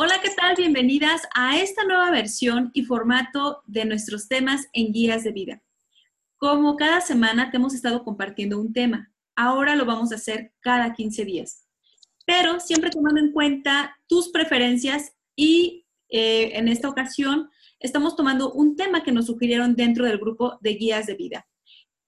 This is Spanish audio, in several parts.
Hola, ¿qué tal? Bienvenidas a esta nueva versión y formato de nuestros temas en guías de vida. Como cada semana te hemos estado compartiendo un tema, ahora lo vamos a hacer cada 15 días, pero siempre tomando en cuenta tus preferencias y eh, en esta ocasión estamos tomando un tema que nos sugirieron dentro del grupo de guías de vida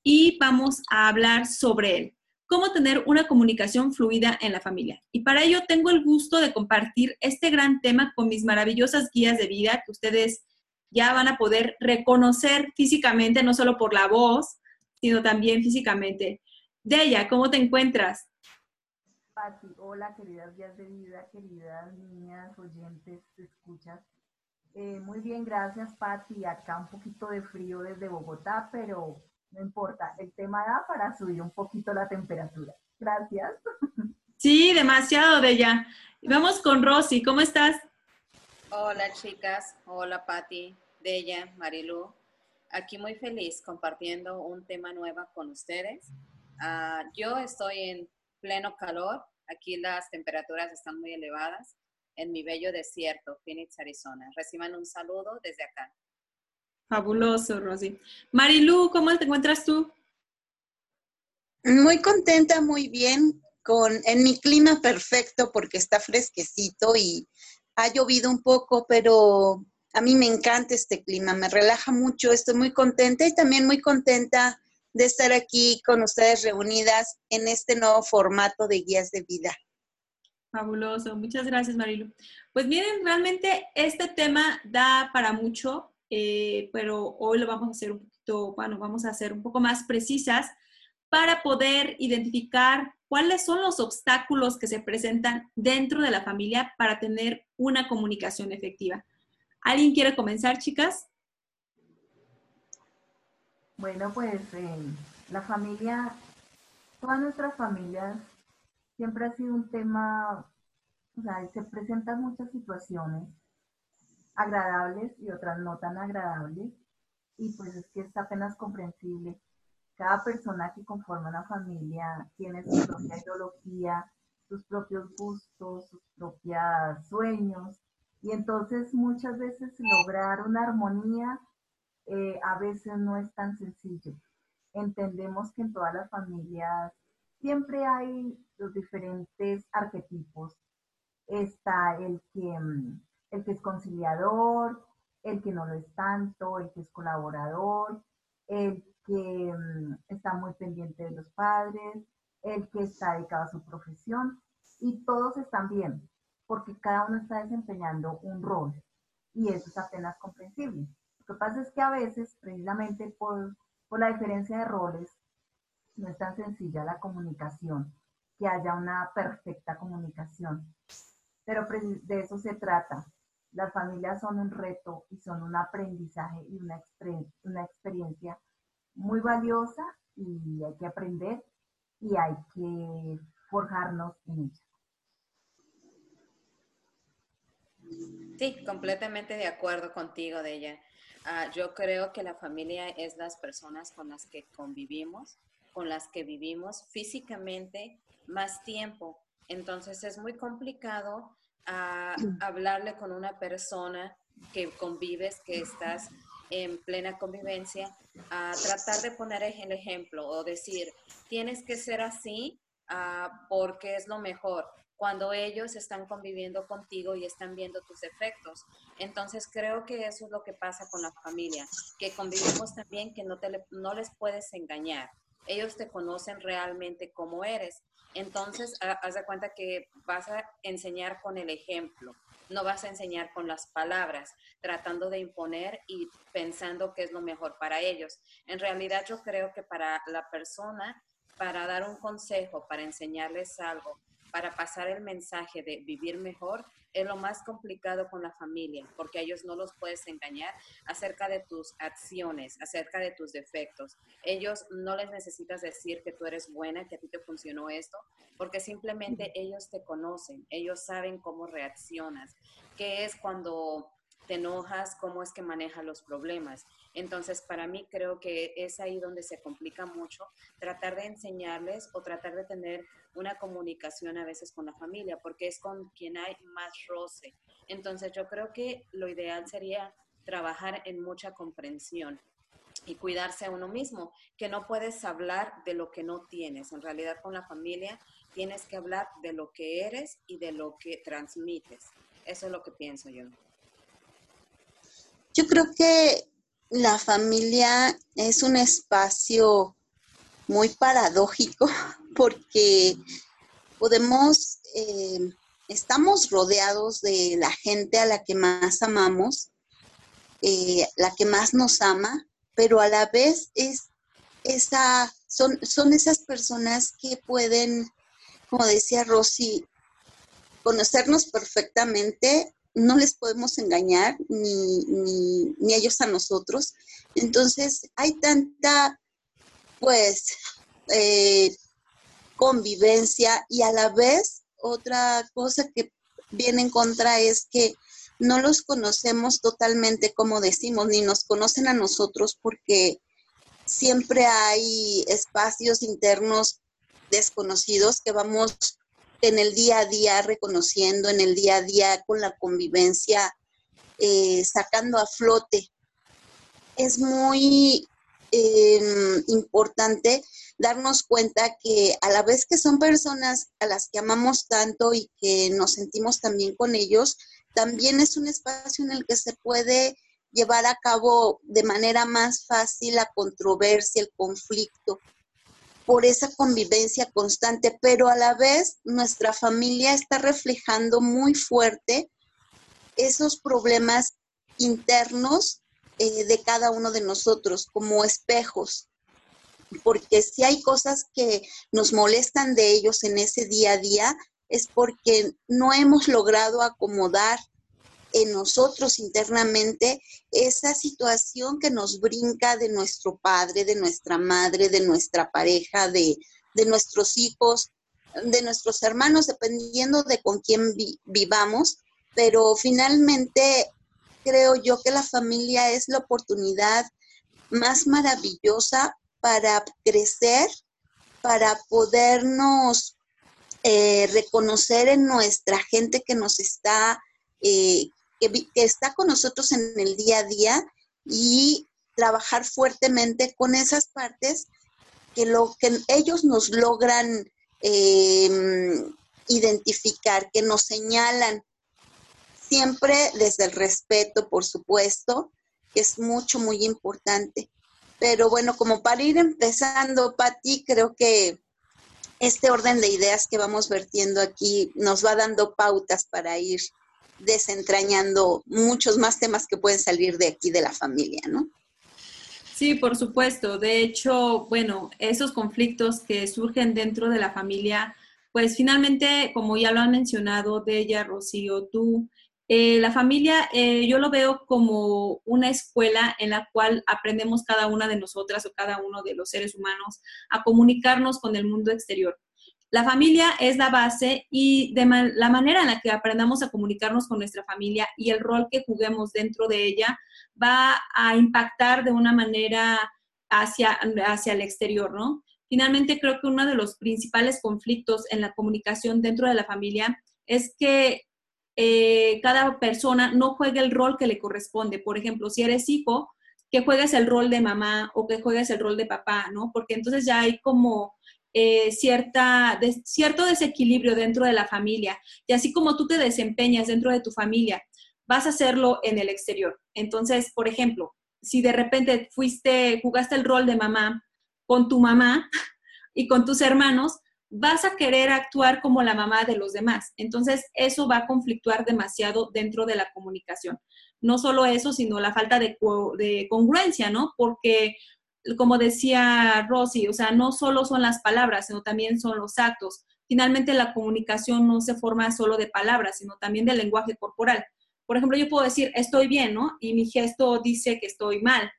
y vamos a hablar sobre él cómo tener una comunicación fluida en la familia. Y para ello tengo el gusto de compartir este gran tema con mis maravillosas guías de vida que ustedes ya van a poder reconocer físicamente, no solo por la voz, sino también físicamente. Deya, ¿cómo te encuentras? Pati, hola queridas guías de vida, queridas niñas, oyentes, escuchas. Eh, muy bien, gracias Pati. Acá un poquito de frío desde Bogotá, pero no importa, el tema da para subir un poquito la temperatura. Gracias. Sí, demasiado de ya. Vamos con Rosy, ¿cómo estás? Hola chicas, hola Patti, Della, Marilu. Aquí muy feliz compartiendo un tema nuevo con ustedes. Uh, yo estoy en pleno calor, aquí las temperaturas están muy elevadas en mi bello desierto, Phoenix, Arizona. Reciban un saludo desde acá. Fabuloso, Rosy. Marilu, ¿cómo te encuentras tú? Muy contenta, muy bien, con en mi clima perfecto porque está fresquecito y ha llovido un poco, pero a mí me encanta este clima, me relaja mucho, estoy muy contenta y también muy contenta de estar aquí con ustedes reunidas en este nuevo formato de guías de vida. Fabuloso, muchas gracias Marilu. Pues miren, realmente este tema da para mucho, eh, pero hoy lo vamos a hacer un poquito, bueno, vamos a hacer un poco más precisas para poder identificar cuáles son los obstáculos que se presentan dentro de la familia para tener una comunicación efectiva. ¿Alguien quiere comenzar, chicas? Bueno, pues eh, la familia, todas nuestras familias, siempre ha sido un tema, o sea, se presentan muchas situaciones agradables y otras no tan agradables. Y pues es que es apenas comprensible. Cada persona que conforma una familia tiene su propia ideología, sus propios gustos, sus propios sueños. Y entonces muchas veces lograr una armonía eh, a veces no es tan sencillo. Entendemos que en todas las familias siempre hay los diferentes arquetipos. Está el que mm, el que es conciliador, el que no lo es tanto, el que es colaborador, el que mm, está muy pendiente de los padres, el que está dedicado a su profesión y todos están bien porque cada uno está desempeñando un rol y eso es apenas comprensible. Lo que pasa es que a veces, precisamente por, por la diferencia de roles, no es tan sencilla la comunicación, que haya una perfecta comunicación. Pero de eso se trata, las familias son un reto y son un aprendizaje y una, una experiencia muy valiosa y hay que aprender y hay que forjarnos en ella. Sí, completamente de acuerdo contigo de ella. Ah, yo creo que la familia es las personas con las que convivimos, con las que vivimos físicamente más tiempo. Entonces es muy complicado a hablarle con una persona que convives, que estás en plena convivencia, a tratar de poner el ejemplo o decir, tienes que ser así ah, porque es lo mejor cuando ellos están conviviendo contigo y están viendo tus defectos. Entonces creo que eso es lo que pasa con la familia, que convivimos también que no, te no les puedes engañar. Ellos te conocen realmente como eres entonces, haz de cuenta que vas a enseñar con el ejemplo, no vas a enseñar con las palabras, tratando de imponer y pensando que es lo mejor para ellos. En realidad, yo creo que para la persona, para dar un consejo, para enseñarles algo, para pasar el mensaje de vivir mejor es lo más complicado con la familia, porque a ellos no los puedes engañar acerca de tus acciones, acerca de tus defectos. Ellos no les necesitas decir que tú eres buena, que a ti te funcionó esto, porque simplemente ellos te conocen, ellos saben cómo reaccionas, qué es cuando te enojas, cómo es que manejas los problemas. Entonces, para mí creo que es ahí donde se complica mucho tratar de enseñarles o tratar de tener una comunicación a veces con la familia, porque es con quien hay más roce. Entonces yo creo que lo ideal sería trabajar en mucha comprensión y cuidarse a uno mismo, que no puedes hablar de lo que no tienes. En realidad con la familia tienes que hablar de lo que eres y de lo que transmites. Eso es lo que pienso yo. Yo creo que la familia es un espacio muy paradójico porque podemos, eh, estamos rodeados de la gente a la que más amamos, eh, la que más nos ama, pero a la vez es esa, son, son esas personas que pueden, como decía Rosy, conocernos perfectamente, no les podemos engañar, ni, ni, ellos a nosotros. Entonces, hay tanta, pues, eh, convivencia y a la vez otra cosa que viene en contra es que no los conocemos totalmente como decimos, ni nos conocen a nosotros porque siempre hay espacios internos desconocidos que vamos en el día a día reconociendo, en el día a día con la convivencia, eh, sacando a flote. Es muy em, importante darnos cuenta que a la vez que son personas a las que amamos tanto y que nos sentimos también con ellos, también es un espacio en el que se puede llevar a cabo de manera más fácil la controversia, el conflicto, por esa convivencia constante, pero a la vez nuestra familia está reflejando muy fuerte esos problemas internos eh, de cada uno de nosotros como espejos, porque si hay cosas que nos molestan de ellos en ese día a día, es porque no hemos logrado acomodar en nosotros internamente esa situación que nos brinca de nuestro padre, de nuestra madre, de nuestra pareja, de, nuestros hijos, de nuestros hermanos, dependiendo de con quién vivamos. Pero finalmente creo yo que la familia es la oportunidad más maravillosa para crecer, para podernos eh, reconocer en nuestra gente que nos está, eh, que, está con nosotros en el día a día y trabajar fuertemente con esas partes que lo que ellos nos logran em, identificar, que nos señalan, siempre desde el respeto, por supuesto, que es mucho, muy importante. Pero bueno, como para ir empezando, Patti, creo que este orden de ideas que vamos vertiendo aquí nos va dando pautas para ir desentrañando muchos más temas que pueden salir de aquí de la familia, ¿no? Sí, por supuesto. De hecho, bueno, esos conflictos que surgen dentro de la familia, pues finalmente, como ya lo han mencionado de ella, Rocío, tú, eh, la familia, eh, yo lo veo como una escuela en la cual aprendemos cada una de nosotras o cada uno de los seres humanos a comunicarnos con el mundo exterior. La familia es la base y de la manera en la que aprendamos a comunicarnos con nuestra familia y el rol que juguemos dentro de ella va a impactar de una manera hacia, hacia el exterior, ¿no? Finalmente, creo que uno de los principales conflictos en la comunicación dentro de la familia es que eh, cada persona no juegue el rol que le corresponde. Por ejemplo, si eres hijo, que juegues el rol de mamá o que juegues el rol de papá, ¿no? Porque entonces ya hay como eh, cierta, cierto desequilibrio dentro de la familia. Y así como tú te desempeñas dentro de tu familia, vas a hacerlo en el exterior. Entonces, por ejemplo, si de repente fuiste, jugaste el rol de mamá con tu mamá y con tus hermanos, vas a querer actuar como la mamá de los demás. Entonces, eso va a conflictuar demasiado dentro de la comunicación. No solo eso, sino la falta de, congruencia, ¿no? Porque, como decía Rosy, o sea, no solo son las palabras, sino también son los actos. Finalmente, la comunicación no se forma solo de palabras, sino también del lenguaje corporal. Por ejemplo, yo puedo decir, estoy bien, ¿no? Y mi gesto dice que estoy mal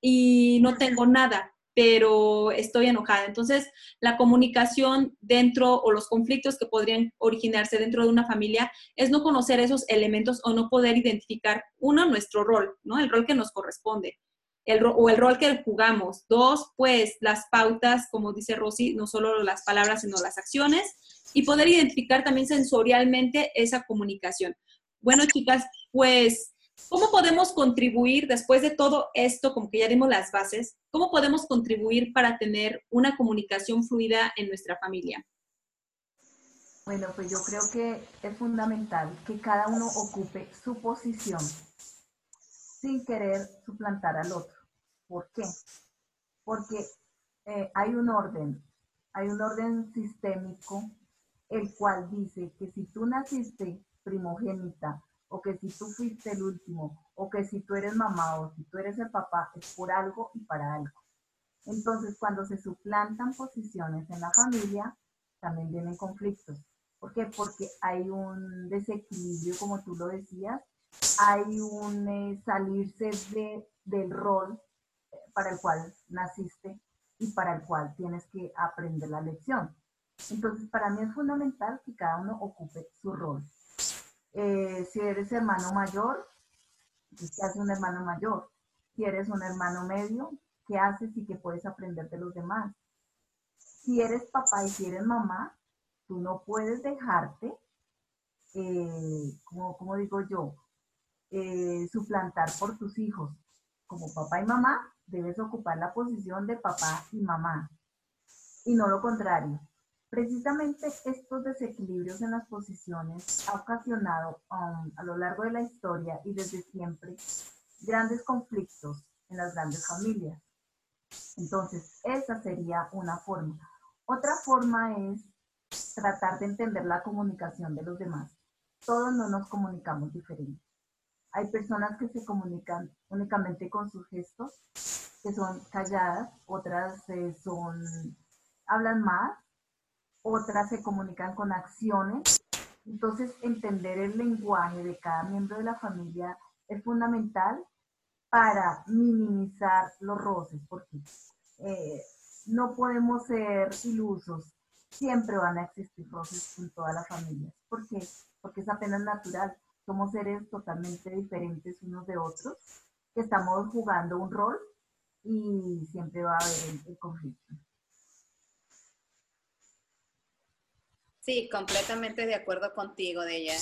y no tengo nada, pero estoy enojada. Entonces, la comunicación dentro o los conflictos que podrían originarse dentro de una familia es no conocer esos elementos o no poder identificar, uno, nuestro rol, ¿no? El rol que nos corresponde. El, o el rol que jugamos. Dos, pues las pautas, como dice Rosy, no solo las palabras, sino las acciones. Y poder identificar también sensorialmente esa comunicación. Bueno, chicas, pues, ¿cómo podemos contribuir después de todo esto, como que ya dimos las bases, cómo podemos contribuir para tener una comunicación fluida en nuestra familia? Bueno, pues yo creo que es fundamental que cada uno ocupe su posición sin querer suplantar al otro. ¿Por qué? Porque eh, hay un orden, hay un orden sistémico, el cual dice que si tú naciste primogénita, o que si tú fuiste el último, o que si tú eres mamá o si tú eres el papá, es por algo y para algo. Entonces, cuando se suplantan posiciones en la familia, también vienen conflictos. ¿Por qué? Porque hay un desequilibrio, como tú lo decías, hay un eh, salirse de, del rol para el cual naciste y para el cual tienes que aprender la lección. Entonces, para mí es fundamental que cada uno ocupe su rol. Eh, si eres hermano mayor, pues, ¿qué hace un hermano mayor? Si eres un hermano medio, ¿qué haces y qué puedes aprender de los demás? Si eres papá y si eres mamá, tú no puedes dejarte, eh, como, digo yo, eh, suplantar por tus hijos. Como papá y mamá, debes ocupar la posición de papá y mamá, y no lo contrario. Precisamente estos desequilibrios en las posiciones ha ocasionado a lo largo de la historia y desde siempre grandes conflictos en las grandes familias. Entonces, esa sería una forma. Otra forma es tratar de entender la comunicación de los demás. Todos no nos comunicamos diferente. Hay personas que se comunican únicamente con sus gestos, que son calladas, otras son hablan más otras se comunican con acciones. Entonces, entender el lenguaje de cada miembro de la familia es fundamental para minimizar los roces, porque eh, no podemos ser ilusos. Siempre van a existir roces en toda la familia. ¿Por qué? Porque es apenas natural. Somos seres totalmente diferentes unos de otros, que estamos jugando un rol y siempre va a haber el conflicto. Sí, completamente de acuerdo contigo, de ella.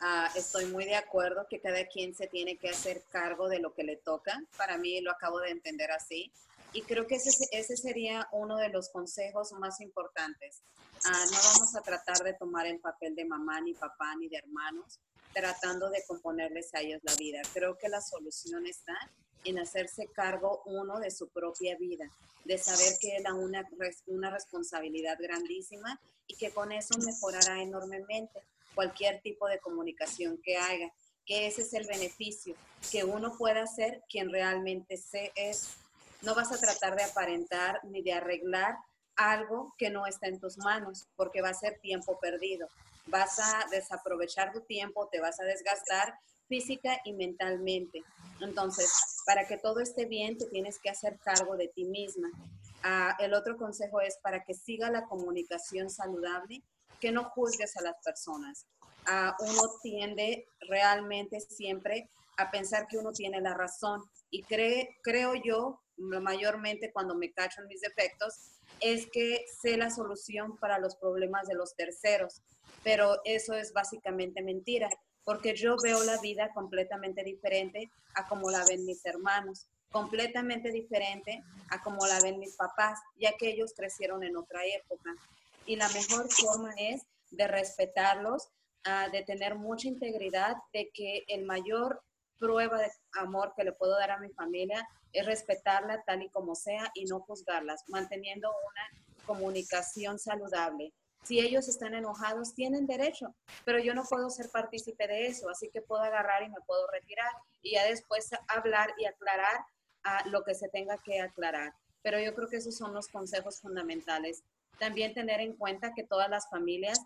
Ah, estoy muy de acuerdo que cada quien se tiene que hacer cargo de lo que le toca. Para mí lo acabo de entender así. Y creo que ese, ese sería uno de los consejos más importantes. Ah, no vamos a tratar de tomar el papel de mamá, ni papá, ni de hermanos, tratando de componerles a ellos la vida. Creo que la solución está en hacerse cargo uno de su propia vida, de saber que es una, una responsabilidad grandísima y que con eso mejorará enormemente cualquier tipo de comunicación que haga, que ese es el beneficio, que uno pueda ser quien realmente se es. No vas a tratar de aparentar ni de arreglar algo que no está en tus manos, porque va a ser tiempo perdido. Vas a desaprovechar tu tiempo, te vas a desgastar física y mentalmente. Entonces, para que todo esté bien, te tienes que hacer cargo de ti misma. Ah, el otro consejo es para que siga la comunicación saludable, que no juzgues a las personas. Ah, uno tiende realmente siempre a pensar que uno tiene la razón y cree, creo yo, mayormente cuando me cacho en mis defectos, es que sé la solución para los problemas de los terceros, pero eso es básicamente mentira porque yo veo la vida completamente diferente a como la ven mis hermanos, completamente diferente a como la ven mis papás, ya que ellos crecieron en otra época. Y la mejor forma es de respetarlos, ah, de tener mucha integridad, de que el mayor prueba de amor que le puedo dar a mi familia es respetarla tal y como sea y no juzgarlas, manteniendo una comunicación saludable si ellos están enojados, tienen derecho, pero yo no puedo ser partícipe de eso, así que puedo agarrar y me puedo retirar y ya después hablar y aclarar a lo que se tenga que aclarar. Pero yo creo que esos son los consejos fundamentales. También tener en cuenta que todas las familias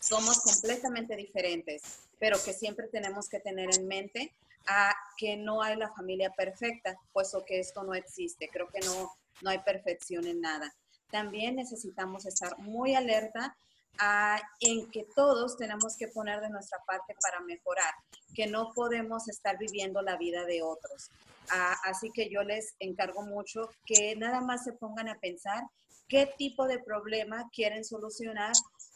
somos completamente diferentes, pero que siempre tenemos que tener en mente a que no hay la familia perfecta, puesto que esto no existe. Creo que no, no hay perfección en nada también necesitamos estar muy alerta en que todos tenemos que poner de nuestra parte para mejorar, que no podemos estar viviendo la vida de otros. Así que yo les encargo mucho que nada más se pongan a pensar qué tipo de problema quieren solucionar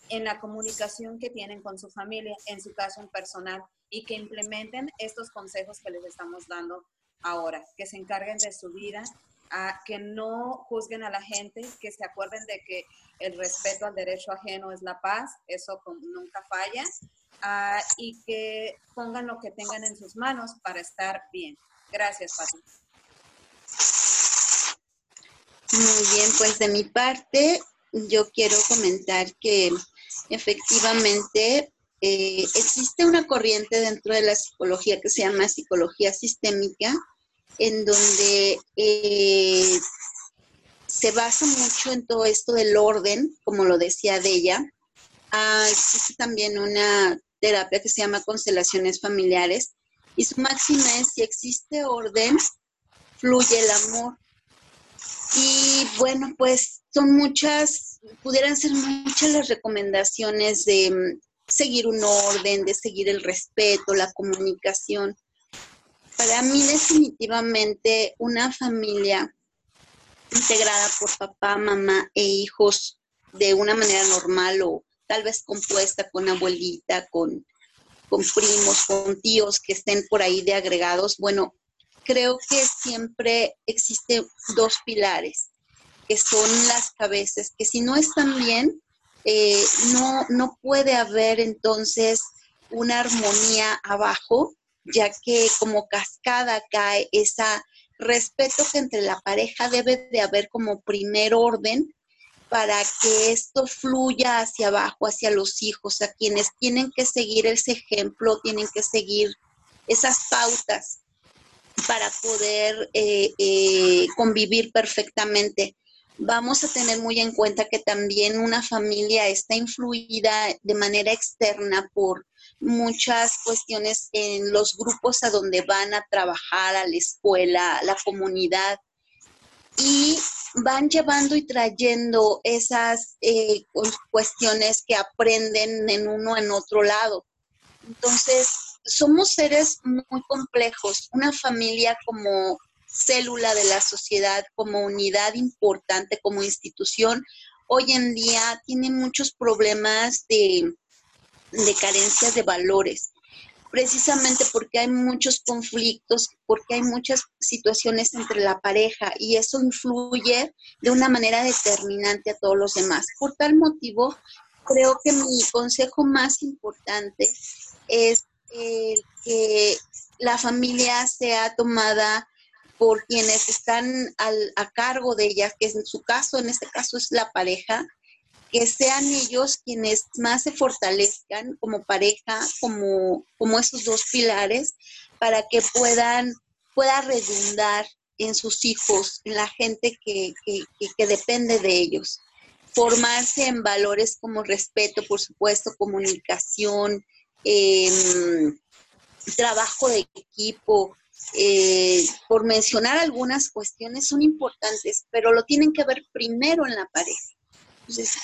en la comunicación que tienen con su familia, en su caso en personal, y que implementen estos consejos que les estamos dando ahora, que se encarguen de su vida, a que no juzguen a la gente, que se acuerden de que el respeto al derecho ajeno es la paz, eso nunca falla, ah, y que pongan lo que tengan en sus manos para estar bien. Gracias, Pati. Muy bien, pues de mi parte, yo quiero comentar que efectivamente eh, existe una corriente dentro de la psicología que se llama psicología sistémica, en donde eh, se basa mucho en todo esto del orden, como lo decía de ella. Ah, existe también una terapia que se llama constelaciones familiares y su máxima es si existe orden, fluye el amor. Y bueno, pues son muchas, pudieran ser muchas las recomendaciones de mm, seguir un orden, de seguir el respeto, la comunicación. Para mí definitivamente una familia integrada por papá, mamá e hijos de una manera normal o tal vez compuesta con abuelita, con, primos, con tíos que estén por ahí de agregados, bueno, creo que siempre existen dos pilares, que son las cabezas, que si no están bien, eh, no, no puede haber entonces una armonía abajo, ya que como cascada cae ese respeto que entre la pareja debe de haber como primer orden para que esto fluya hacia abajo, hacia los hijos, a quienes tienen que seguir ese ejemplo, tienen que seguir esas pautas para poder eh, eh, convivir perfectamente. Vamos a tener muy en cuenta que también una familia está influida de manera externa por muchas cuestiones en los grupos a donde van a trabajar, a la escuela, a la comunidad, y van llevando y trayendo esas eh, cuestiones que aprenden en uno en otro lado. Entonces, somos seres muy complejos. Una familia como célula de la sociedad, como unidad importante, como institución, hoy en día tiene muchos problemas de, de carencias de valores precisamente porque hay muchos conflictos, porque hay muchas situaciones entre la pareja y eso influye de una manera determinante a todos los demás. Por tal motivo, creo que mi consejo más importante es que la familia sea tomada por quienes están a cargo de ella, que en su caso, en este caso es la pareja, que sean ellos quienes más se fortalezcan como pareja, como, como esos dos pilares, para que puedan, pueda redundar en sus hijos, en la gente que, que depende de ellos. Formarse en valores como respeto, por supuesto, comunicación, Em, trabajo de equipo, eh, por mencionar algunas cuestiones, son importantes, pero lo tienen que ver primero en la pareja. Entonces,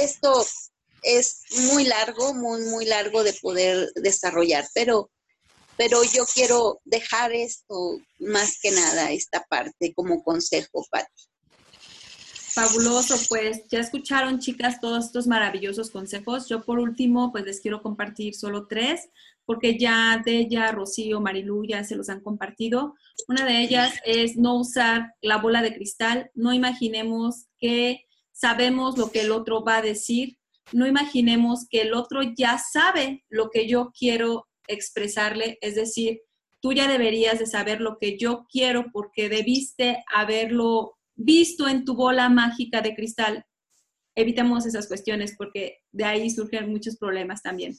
esto es muy largo, muy, muy largo de poder desarrollar, pero, pero yo quiero dejar esto más que nada, esta parte como consejo, Pati. Fabuloso, pues ya escucharon chicas todos estos maravillosos consejos. Yo por último, pues les quiero compartir solo tres, porque ya de ella, Rocío, Marilu ya se los han compartido. Una de ellas es no usar la bola de cristal. No imaginemos que sabemos lo que el otro va a decir. No imaginemos que el otro ya sabe lo que yo quiero expresarle. Es decir, tú ya deberías de saber lo que yo quiero porque debiste haberlo visto en tu bola mágica de cristal. Evitemos esas cuestiones porque de ahí surgen muchos problemas también.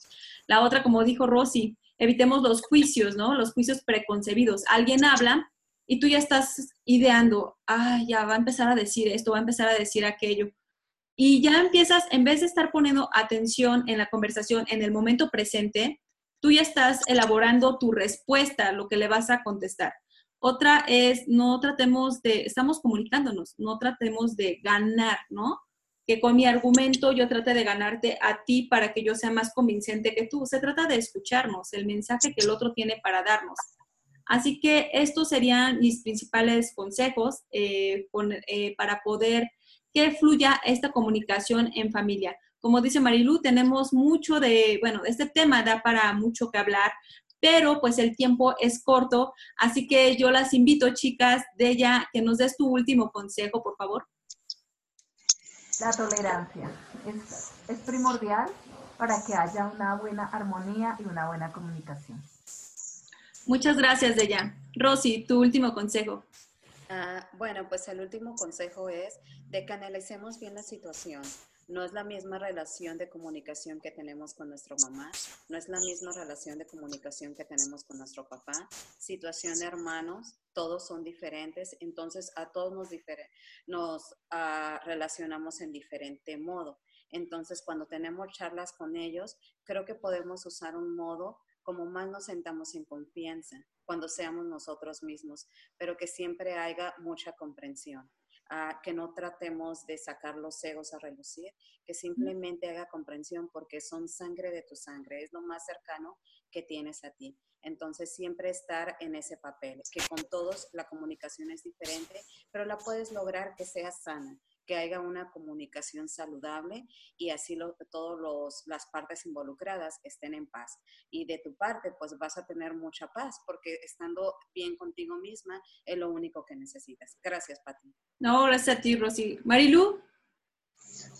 La otra, como dijo Rosy, evitemos los juicios, ¿no? Los juicios preconcebidos. Alguien habla y tú ya estás ideando, ah, ya va a empezar a decir esto, va a empezar a decir aquello. Y ya empiezas, en vez de estar poniendo atención en la conversación en el momento presente, tú ya estás elaborando tu respuesta, lo que le vas a contestar. Otra es, no tratemos de, estamos comunicándonos, no tratemos de ganar, ¿no? Que con mi argumento yo trate de ganarte a ti para que yo sea más convincente que tú. Se trata de escucharnos, el mensaje que el otro tiene para darnos. Así que estos serían mis principales consejos eh, eh, para poder que fluya esta comunicación en familia. Como dice Marilu, tenemos mucho de, bueno, este tema da para mucho que hablar, pero pues el tiempo es corto, así que yo las invito, chicas, de ella, que nos des tu último consejo, por favor. La tolerancia es primordial para que haya una buena armonía y una buena comunicación. Muchas gracias, Deya. Rosy, tu último consejo. Ah, bueno, pues el último consejo es de que analicemos bien la situación. No es la misma relación de comunicación que tenemos con nuestra mamá, no es la misma relación de comunicación que tenemos con nuestro papá. Situación de hermanos, todos son diferentes, entonces a todos nos, nos ah, relacionamos en diferente modo. Entonces, cuando tenemos charlas con ellos, creo que podemos usar un modo como más nos sentamos en confianza cuando seamos nosotros mismos, pero que siempre haya mucha comprensión que no tratemos de sacar los egos a relucir, que simplemente haga comprensión porque son sangre de tu sangre, es lo más cercano que tienes a ti. Entonces, siempre estar en ese papel, que con todos la comunicación es diferente, pero la puedes lograr que sea sana, que haya una comunicación saludable y así todas las partes involucradas estén en paz. Y de tu parte, pues vas a tener mucha paz porque estando bien contigo misma es lo único que necesitas. Gracias, Pati. No, gracias a ti, Rosy. Marilu.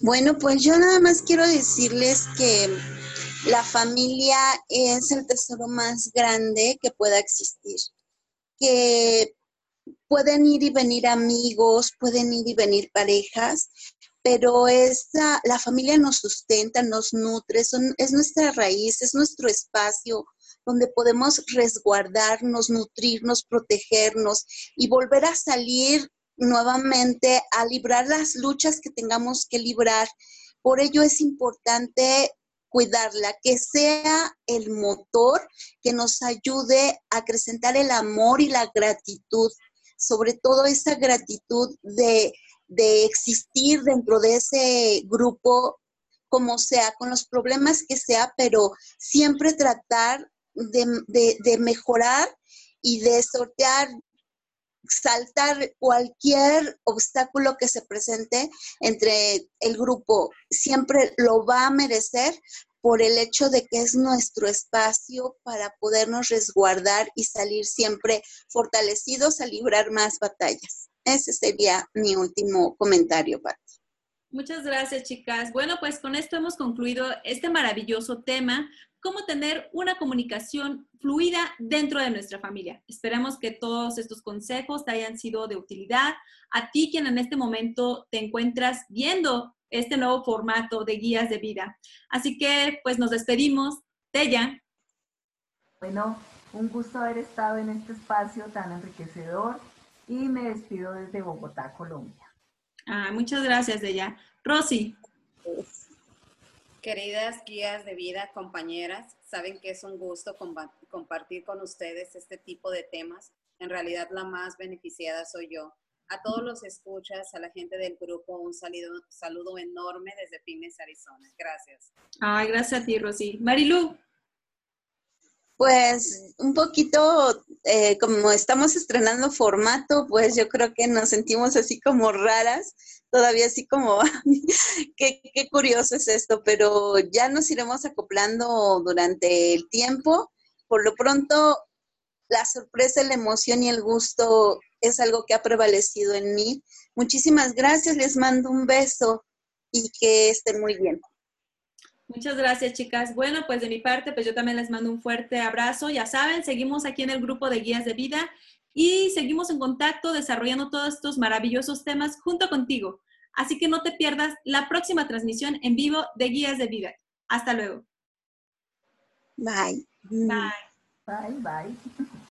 Bueno, pues yo nada más quiero decirles que la familia es el tesoro más grande que pueda existir. Que pueden ir y venir amigos, pueden ir y venir parejas, pero esa, la familia nos sustenta, nos nutre, es nuestra raíz, es nuestro espacio donde podemos resguardarnos, nutrirnos, protegernos y volver a salir nuevamente a librar las luchas que tengamos que librar. Por ello es importante cuidarla, que sea el motor que nos ayude a acrecentar el amor y la gratitud sobre todo esa gratitud de, existir dentro de ese grupo, como sea, con los problemas que sea, pero siempre tratar de, mejorar y de sortear saltar cualquier obstáculo que se presente entre el grupo, siempre lo va a merecer por el hecho de que es nuestro espacio para podernos resguardar y salir siempre fortalecidos a librar más batallas. Ese sería mi último comentario, Pati. Muchas gracias, chicas. Bueno, pues con esto hemos concluido este maravilloso tema, cómo tener una comunicación fluida dentro de nuestra familia. Esperamos que todos estos consejos hayan sido de utilidad. A ti, quien en este momento te encuentras viendo este nuevo formato de guías de vida. Así que pues nos despedimos. Tella. Bueno, un gusto haber estado en este espacio tan enriquecedor y me despido desde Bogotá, Colombia. Ah, muchas gracias, Tella. Rosy. Queridas guías de vida, compañeras, saben que es un gusto compartir con ustedes este tipo de temas. En realidad la más beneficiada soy yo a todos los escuchas, a la gente del grupo, un saludo, saludo enorme desde Phoenix, Arizona. Gracias. Ay, gracias a ti, Rosy. Marilu. Pues un poquito, eh, como estamos estrenando formato, pues yo creo que nos sentimos así como raras, todavía así como, qué, qué curioso es esto, pero ya nos iremos acoplando durante el tiempo. Por lo pronto, la sorpresa, la emoción y el gusto es algo que ha prevalecido en mí. Muchísimas gracias, les mando un beso y que estén muy bien. Muchas gracias, chicas. Bueno, pues de mi parte, pues yo también les mando un fuerte abrazo. Ya saben, seguimos aquí en el grupo de guías de vida y seguimos en contacto desarrollando todos estos maravillosos temas junto contigo. Así que no te pierdas la próxima transmisión en vivo de Guías de Vida. Hasta luego. Bye. Bye. Bye, bye.